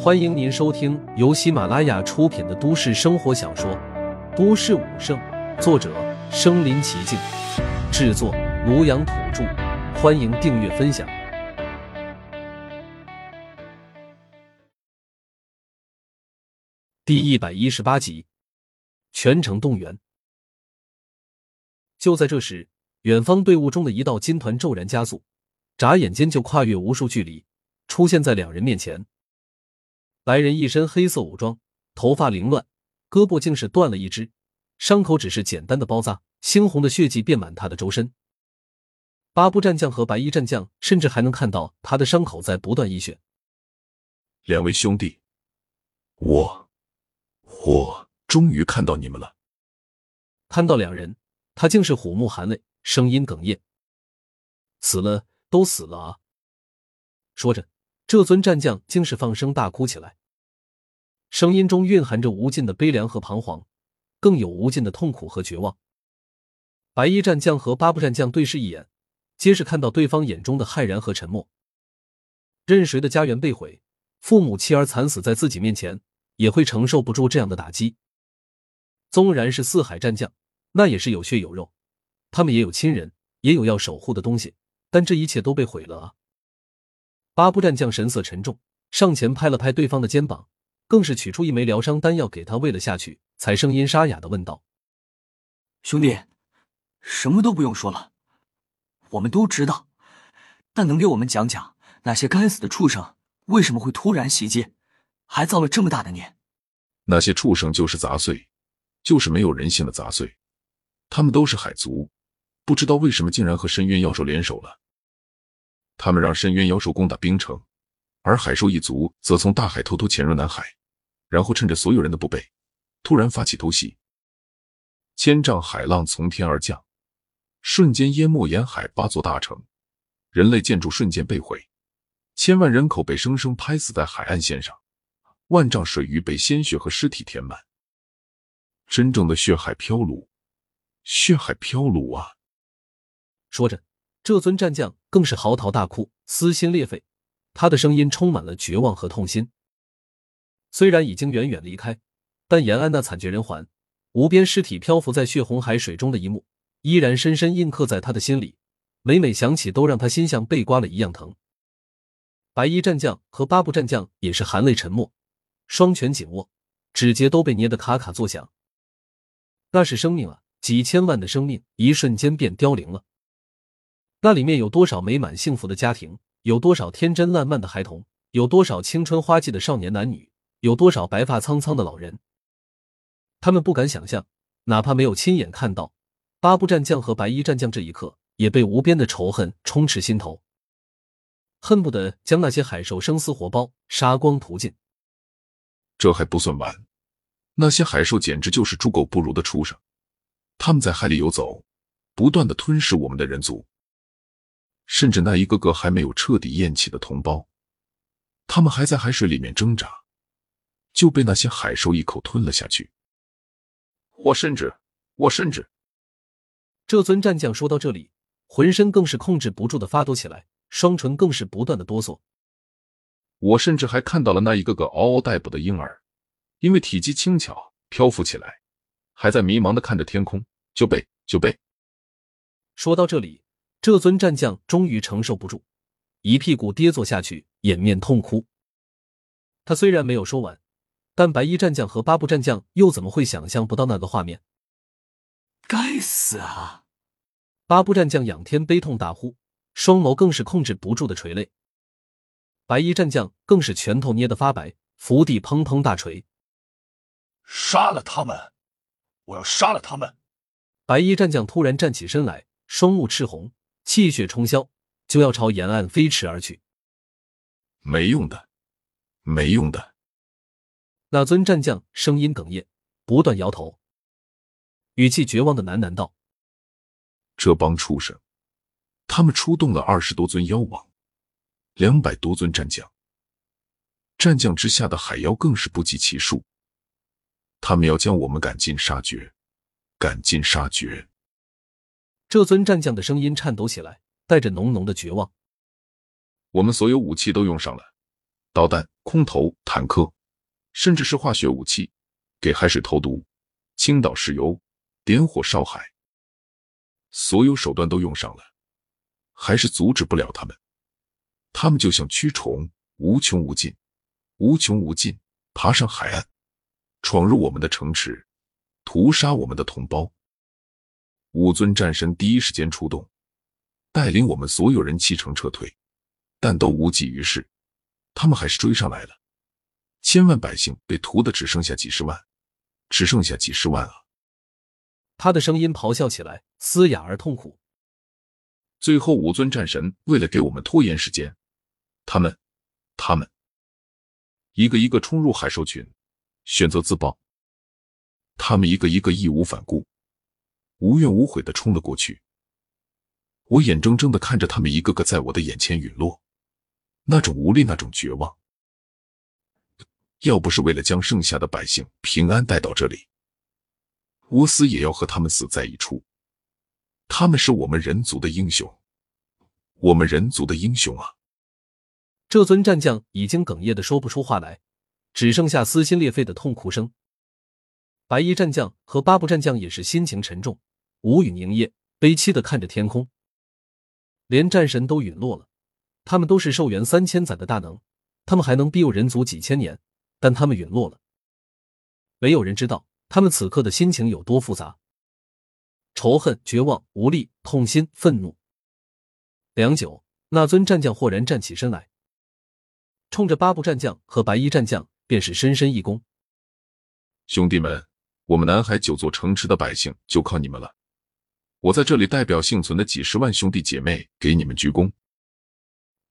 欢迎您收听由喜马拉雅出品的都市生活小说《都市武圣》，作者：身临其境，制作：庐阳土著。欢迎订阅分享。第一百一十八集，全城动员。就在这时，远方队伍中的一道金团骤然加速，眨眼间就跨越无数距离，出现在两人面前。来人一身黑色武装，头发凌乱，胳膊竟是断了一只，伤口只是简单的包扎，猩红的血迹遍满他的周身。八部战将和白衣战将甚至还能看到他的伤口在不断溢血。两位兄弟，我我终于看到你们了。看到两人，他竟是虎目含泪，声音哽咽：“死了，都死了啊！”说着，这尊战将竟是放声大哭起来，声音中蕴含着无尽的悲凉和彷徨，更有无尽的痛苦和绝望。白衣战将和八部战将对视一眼。皆是看到对方眼中的骇然和沉默。任谁的家园被毁，父母妻儿惨死在自己面前，也会承受不住这样的打击。纵然是四海战将，那也是有血有肉，他们也有亲人，也有要守护的东西，但这一切都被毁了啊！八部战将神色沉重，上前拍了拍对方的肩膀，更是取出一枚疗伤丹药给他喂了下去，才声音沙哑的问道：“兄弟，什么都不用说了。”我们都知道，但能给我们讲讲那些该死的畜生为什么会突然袭击，还造了这么大的孽？那些畜生就是杂碎，就是没有人性的杂碎。他们都是海族，不知道为什么竟然和深渊妖兽联手了。他们让深渊妖兽攻打冰城，而海兽一族则从大海偷偷潜入南海，然后趁着所有人的不备，突然发起偷袭。千丈海浪从天而降。瞬间淹没沿海八座大城，人类建筑瞬间被毁，千万人口被生生拍死在海岸线上，万丈水域被鲜血和尸体填满，真正的血海飘橹，血海飘橹啊！说着，这尊战将更是嚎啕大哭，撕心裂肺，他的声音充满了绝望和痛心。虽然已经远远离开，但延安那惨绝人寰、无边尸体漂浮在血红海水中的一幕。依然深深印刻在他的心里，每每想起，都让他心像被刮了一样疼。白衣战将和八部战将也是含泪沉默，双拳紧握，指节都被捏得咔咔作响。那是生命啊，几千万的生命，一瞬间便凋零了。那里面有多少美满幸福的家庭？有多少天真烂漫的孩童？有多少青春花季的少年男女？有多少白发苍苍的老人？他们不敢想象，哪怕没有亲眼看到。八部战将和白衣战将这一刻也被无边的仇恨充斥心头，恨不得将那些海兽生撕活剥，杀光屠尽。这还不算完，那些海兽简直就是猪狗不如的畜生，他们在海里游走，不断的吞噬我们的人族，甚至那一个个还没有彻底咽气的同胞，他们还在海水里面挣扎，就被那些海兽一口吞了下去。我甚至，我甚至。这尊战将说到这里，浑身更是控制不住的发抖起来，双唇更是不断的哆嗦。我甚至还看到了那一个个嗷嗷待哺的婴儿，因为体积轻巧，漂浮起来，还在迷茫的看着天空，就被就被。说到这里，这尊战将终于承受不住，一屁股跌坐下去，掩面痛哭。他虽然没有说完，但白衣战将和八部战将又怎么会想象不到那个画面？该死啊！八部战将仰天悲痛大呼，双眸更是控制不住的垂泪。白衣战将更是拳头捏得发白，伏地砰砰大锤：“杀了他们！我要杀了他们！”白衣战将突然站起身来，双目赤红，气血冲霄，就要朝沿岸飞驰而去。没用的，没用的！那尊战将声音哽咽，不断摇头。语气绝望的喃喃道：“这帮畜生，他们出动了二十多尊妖王，两百多尊战将，战将之下的海妖更是不计其数。他们要将我们赶尽杀绝，赶尽杀绝。”这尊战将的声音颤抖起来，带着浓浓的绝望。我们所有武器都用上了，导弹、空投、坦克，甚至是化学武器，给海水投毒、倾倒石油、点火烧海，所有手段都用上了，还是阻止不了他们。他们就像蛆虫，无穷无尽，无穷无尽，爬上海岸，闯入我们的城池，屠杀我们的同胞。五尊战神第一时间出动，带领我们所有人弃城撤退，但都无济于事。他们还是追上来了，千万百姓被屠的只剩下几十万，只剩下几十万啊！他的声音咆哮起来，嘶哑而痛苦。最后，五尊战神为了给我们拖延时间，他们，他们一个一个冲入海兽群，选择自爆。他们一个一个义无反顾、无怨无悔的冲了过去。我眼睁睁的看着他们一个个在我的眼前陨落。那种无力，那种绝望。要不是为了将剩下的百姓平安带到这里，我死也要和他们死在一处。他们是我们人族的英雄，我们人族的英雄啊！这尊战将已经哽咽的说不出话来，只剩下撕心裂肺的痛哭声。白衣战将和八部战将也是心情沉重，无语凝噎，悲凄的看着天空，连战神都陨落了。他们都是寿元三千载的大能，他们还能庇佑人族几千年，但他们陨落了。没有人知道他们此刻的心情有多复杂：仇恨、绝望、无力、痛心、愤怒。良久，那尊战将豁然站起身来，冲着八部战将和白衣战将便是深深一躬：“兄弟们，我们南海九座城池的百姓就靠你们了！我在这里代表幸存的几十万兄弟姐妹给你们鞠躬。”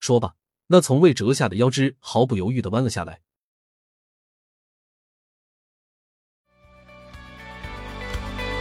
说罢，那从未折下的腰肢毫不犹豫的弯了下来。